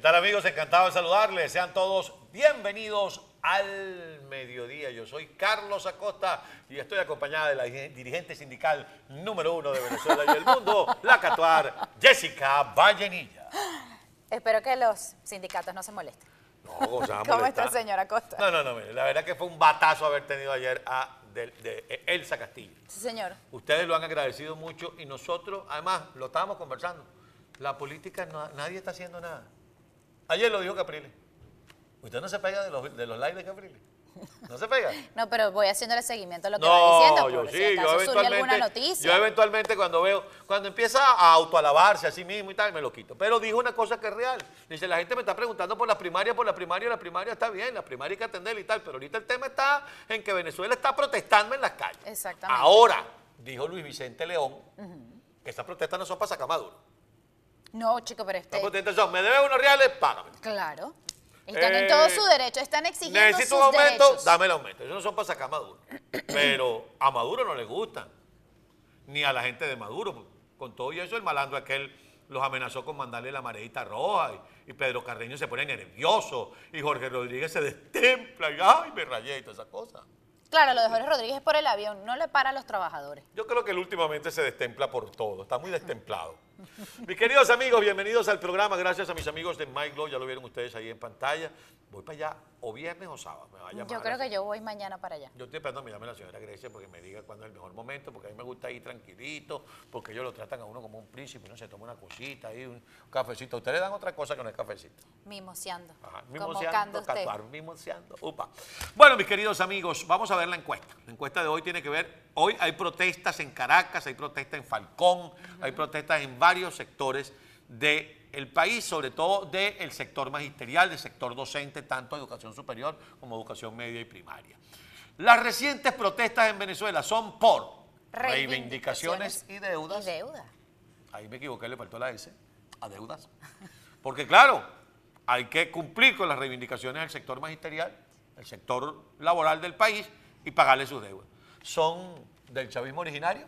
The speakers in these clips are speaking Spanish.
tal amigos? Encantado de saludarles. Sean todos bienvenidos al mediodía. Yo soy Carlos Acosta y estoy acompañada de la dirigente sindical número uno de Venezuela y el mundo, la catuar Jessica Vallenilla. Espero que los sindicatos no se molesten. No, ¿cómo se va a ¿Cómo está, señora Acosta? No, no, no, mire, la verdad que fue un batazo haber tenido ayer a de, de Elsa Castillo. Sí, señor. Ustedes lo han agradecido mucho y nosotros, además, lo estábamos conversando. La política, no- nadie está haciendo nada. Ayer lo dijo Capriles. ¿Usted no se pega de los, de los likes de Capriles? ¿No se pega? No, pero voy haciéndole seguimiento a lo que va diciendo. yo por si sí, acaso yo surge alguna eventualmente, noticia. yo eventualmente cuando veo, cuando empieza a autoalabarse a sí mismo y tal, me lo quito. Pero dijo una cosa que es real. Dice, la gente me está preguntando por la primaria, por la primaria, la primaria está bien, la primaria hay que atenderla y tal, pero ahorita el tema está en que Venezuela está protestando en las calles. Exactamente. Ahora, dijo Luis Vicente León, que esas protestas no son para sacar Maduro. No, chico, pero este... son, me debes unos reales, págame. Claro. Están Eh, en todo su derecho, están exigiendo Necesito sus un aumento, derechos. dame el aumento. Eso no son para sacar a Maduro. Pero a Maduro no le gustan. Ni a la gente de Maduro. Con todo y eso, el malandro aquel los amenazó con mandarle la mareita roja. Y, y Pedro Carreño se pone nervioso. Y Jorge Rodríguez se destempla. Y ay, me rayé y todas esas cosas. Claro, lo de Jorge Rodríguez es por el avión, no le para a los trabajadores. Yo creo que él últimamente se destempla por todo, está muy destemplado. Mis queridos amigos, bienvenidos al programa. Gracias a mis amigos de Mike Glow, ya lo vieron ustedes ahí en pantalla. Voy para allá o viernes o sábado. Me va a llamar Yo creo que yo voy mañana para allá. Yo estoy esperando que me llame la señora Grecia porque me diga cuándo es el mejor momento, porque a mí me gusta ir tranquilito, porque ellos lo tratan a uno como un príncipe, no se toma una cosita ahí, un cafecito. Ustedes le dan otra cosa que no es cafecito. Mimoseando. Ajá, mimoseando, usted. catuar, mimoseando, upa. Bueno, mis queridos amigos, vamos a ver la encuesta. La encuesta de hoy tiene que ver, hoy hay protestas en Caracas, hay protestas en Falcón, hay protestas en varios sectores del país, sobre todo del sector magisterial, del sector docente, tanto educación superior como educación media y primaria. Las recientes protestas en Venezuela son por reivindicaciones y deudas. Y deuda. Ahí me equivoqué, le faltó la S, a deudas. Porque claro, hay que cumplir con las reivindicaciones del sector magisterial, el sector laboral del país y pagarle sus deudas. ¿Son del chavismo originario?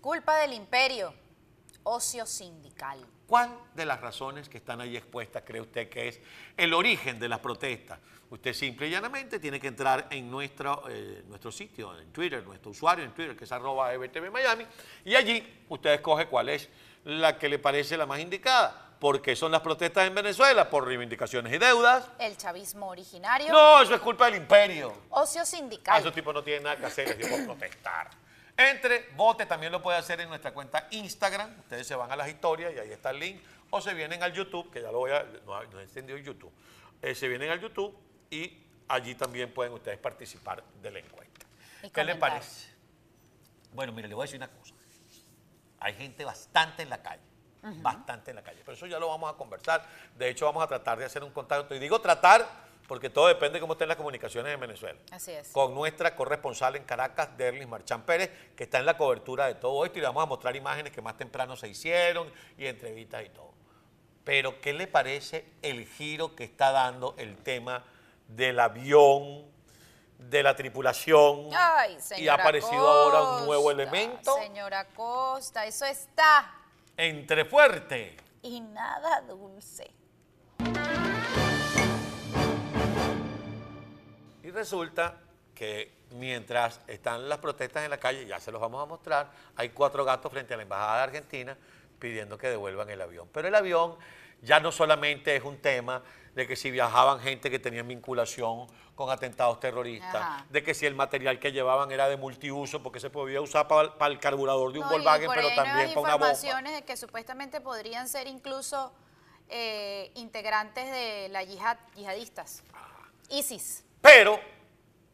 Culpa del imperio. Ocio sindical. ¿Cuál de las razones que están ahí expuestas cree usted que es el origen de las protestas? Usted simple y llanamente tiene que entrar en nuestro, eh, nuestro sitio, en Twitter, nuestro usuario en Twitter, que es arroba EBTV Miami, y allí usted escoge cuál es la que le parece la más indicada. ¿Por qué son las protestas en Venezuela? Por reivindicaciones y deudas. El chavismo originario. No, eso es culpa del imperio. Ocio Ah, sindical. esos tipos no tienen nada que hacer, digo protestar. Entre, vote, también lo puede hacer en nuestra cuenta Instagram. Ustedes se van a las historias y ahí está el link. O se vienen al YouTube, que ya lo voy a. No, no he encendido el YouTube. Eh, se vienen al YouTube y allí también pueden ustedes participar de la encuesta. ¿Qué le comentar. parece? Bueno, mire, le voy a decir una cosa. Hay gente bastante en la calle. Bastante en la calle. Pero eso ya lo vamos a conversar. De hecho, vamos a tratar de hacer un contacto. Y digo tratar porque todo depende de cómo estén las comunicaciones en Venezuela Así es. con nuestra corresponsal en Caracas, Derlis Marchán Pérez, que está en la cobertura de todo esto y le vamos a mostrar imágenes que más temprano se hicieron y entrevistas y todo. Pero, ¿qué le parece el giro que está dando el tema del avión, de la tripulación? Ay, y ha aparecido ahora un nuevo elemento Señora Costa, eso está. entre fuerte. Y nada dulce. Y resulta que mientras están las protestas en la calle, ya se los vamos a mostrar, hay cuatro gatos frente a la Embajada de Argentina pidiendo que devuelvan el avión. Pero el avión ya no solamente es un tema de que si viajaban gente que tenía vinculación con atentados terroristas, Ajá. de que si el material que llevaban era de multiuso porque se podía usar para, el carburador de un No, Volkswagen, pero también para una bomba. informaciones de que supuestamente podrían ser incluso eh, integrantes de la yihad, yihadistas. Ah. ISIS. Pero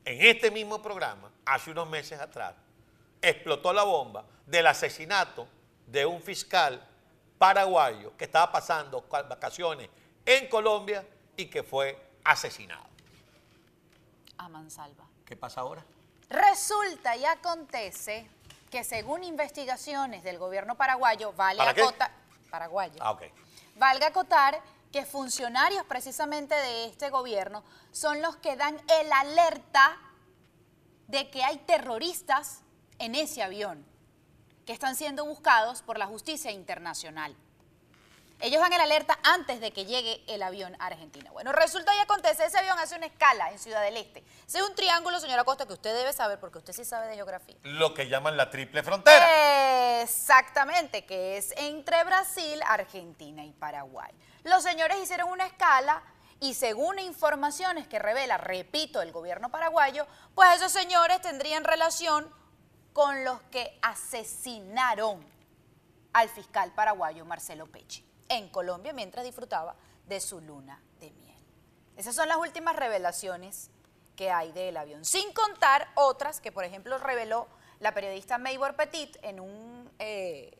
en este mismo programa, hace unos meses atrás, explotó la bomba del asesinato de un fiscal paraguayo que estaba pasando vacaciones en Colombia y que fue asesinado. A mansalva. ¿Qué pasa ahora? Resulta y acontece que según investigaciones del gobierno paraguayo, vale ¿Para acotar, paraguayo, Ah, ok. valga acotar que funcionarios precisamente de este gobierno son los que dan el alerta de que hay terroristas en ese avión que están siendo buscados por la justicia internacional. Ellos dan el alerta antes de que llegue el avión a Argentina. Bueno, resulta y acontece, ese avión hace una escala en Ciudad del Este. Ese es un triángulo, señora Costa, que usted debe saber porque usted sí sabe de geografía. Lo que llaman la triple frontera. Exactamente, que es entre Brasil, Argentina y Paraguay. Los señores hicieron una escala y según informaciones que revela, repito, el gobierno paraguayo, pues esos señores tendrían relación con los que asesinaron al fiscal paraguayo Marcelo Pecci en Colombia mientras disfrutaba de su luna de miel. Esas son las últimas revelaciones que hay del avión, sin contar otras que, por ejemplo, reveló la periodista Maybor Petit en, un, eh,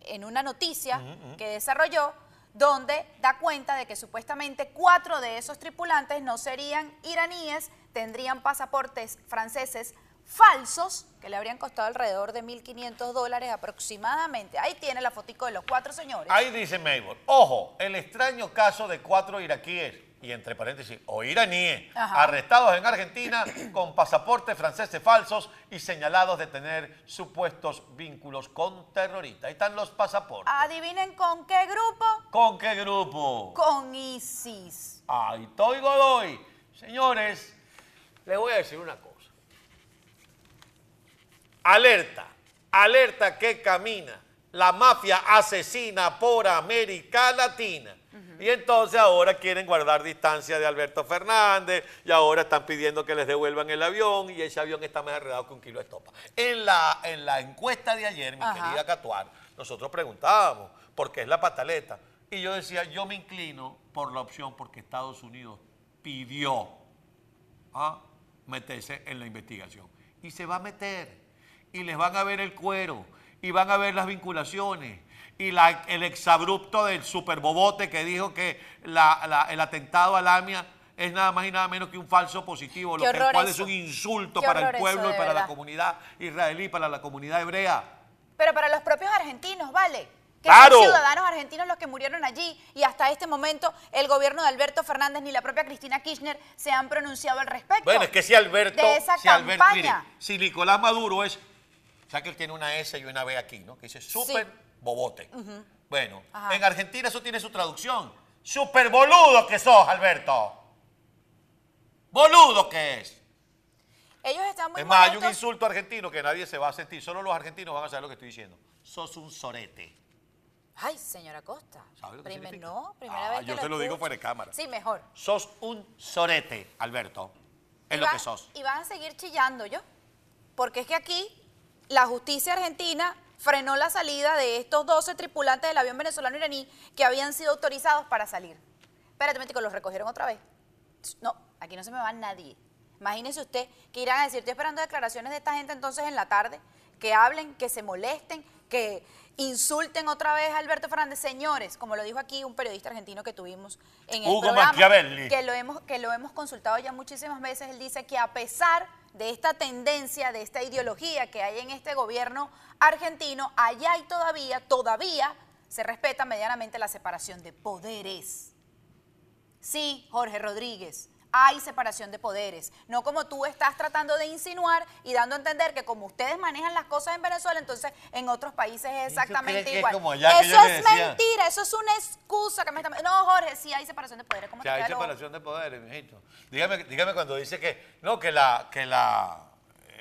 en una noticia que desarrolló, donde da cuenta de que supuestamente cuatro de esos tripulantes no serían iraníes, tendrían pasaportes franceses falsos que le habrían costado alrededor de 1.500 dólares aproximadamente. Ahí tiene la fotico de los cuatro señores. Ahí dice Maybor, ojo, el extraño caso de cuatro iraquíes, y entre paréntesis, o iraníes, Ajá. arrestados en Argentina con pasaportes franceses falsos y señalados de tener supuestos vínculos con terroristas. Ahí están los pasaportes. Adivinen con qué grupo. ¿Con qué grupo? Con ISIS. Ahí estoy, Godoy. Señores, les voy a decir una cosa. Alerta, alerta que camina la mafia asesina por América Latina. Y entonces ahora quieren guardar distancia de Alberto Fernández y ahora están pidiendo que les devuelvan el avión y ese avión está más arredado que un kilo de estopa. En la, en la encuesta de ayer, mi Ajá. querida Catuar, nosotros preguntábamos por qué es la pataleta. Y yo decía, yo me inclino por la opción porque Estados Unidos pidió a meterse en la investigación. Y se va a meter. Y les van a ver el cuero. Y van a ver las vinculaciones. Y la- el exabrupto del superbobote que dijo que la- la- el atentado a Lamia es nada más y nada menos que un falso positivo, lo que cual es un insulto Qué para el pueblo eso, y para la comunidad israelí, para la comunidad hebrea. Pero para los propios argentinos, ¿vale? Que ¡Claro! son ciudadanos argentinos los que murieron allí y hasta este momento el gobierno de Alberto Fernández ni la propia Cristina Kirchner se han pronunciado al respecto. Bueno, es que si Alberto, De esa si campaña. mire, si Nicolás Maduro es, que él tiene una S y una B aquí, ¿no? Que dice súper Sí. bobote. Bueno, Ajá. en Argentina eso tiene su traducción. Súper boludo que sos, Alberto. Boludo que es. Ellos están muy es más, hay un insulto argentino que nadie se va a sentir. Solo los argentinos van a saber lo que estoy diciendo. Sos un sorete. Ay, señora Costa. ¿Sabe lo que Primer- no, primera Ah, vez que yo te lo digo fuera de cámara. Sí, mejor. Sos un sorete, Alberto. Es Y lo que sos. Y van a seguir chillando yo. Porque es que aquí la justicia argentina frenó la salida de estos 12 tripulantes del avión venezolano iraní que habían sido autorizados para salir. Espérate, momentico, los recogieron otra vez. No, aquí no se me va nadie. Imagínese usted que irán a decir, estoy esperando declaraciones de esta gente entonces en la tarde, que hablen, que se molesten, que insulten otra vez a Alberto Fernández. Señores, como lo dijo aquí un periodista argentino que tuvimos en el Hugo programa, que lo hemos, que lo hemos consultado ya muchísimas veces, él dice que a pesar de esta tendencia, de esta ideología que hay en este gobierno argentino, allá y todavía, todavía se respeta medianamente la separación de poderes. Sí, Jorge Rodríguez, hay separación de poderes. No como tú estás tratando de insinuar y dando a entender que como ustedes manejan las cosas en Venezuela, entonces en otros países es exactamente es igual. como eso es mentira, eso es una excusa que me están... No, Jorge, sí hay separación de poderes. ¿Cómo te hay separación de poderes, mijito. Dígame, dígame cuando dice que no, que la, que la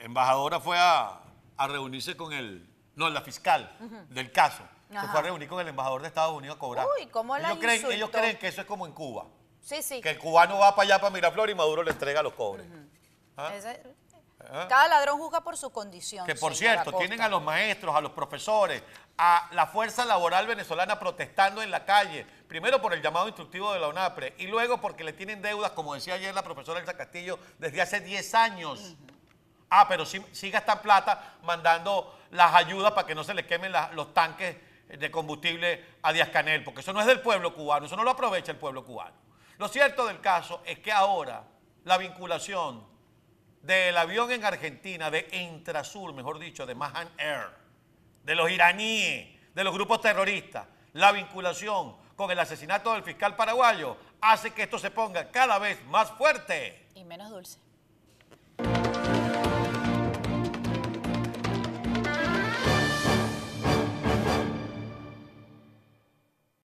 embajadora fue a, a reunirse con el, no, la fiscal del caso. Se fue a reunir con el embajador de Estados Unidos a cobrar. Uy, ¿cómo la ellos creen, ellos creen que eso es como en Cuba. Sí, sí. Que el cubano va para allá, para Miraflores, y Maduro le entrega los cobres. ¿Ah? Ese- ¿Ah? Cada ladrón juzga por su condición. Que por cierto, Costa. tienen a los maestros, a los profesores, a la fuerza laboral venezolana protestando en la calle, primero por el llamado instructivo de la UNAPRE y luego porque le tienen deudas, como decía ayer la profesora Elsa Castillo, desde hace 10 años. Ah, pero sí, sí gastan plata mandando las ayudas para que no se les quemen la- los tanques de combustible a Díaz Canel, porque eso no es del pueblo cubano, eso no lo aprovecha el pueblo cubano. Lo cierto del caso es que ahora la vinculación del avión en Argentina, de Entrasur, mejor dicho, de Mahan Air, de los iraníes, de los grupos terroristas, la vinculación con el asesinato del fiscal paraguayo, hace que esto se ponga cada vez más fuerte. Y menos dulce.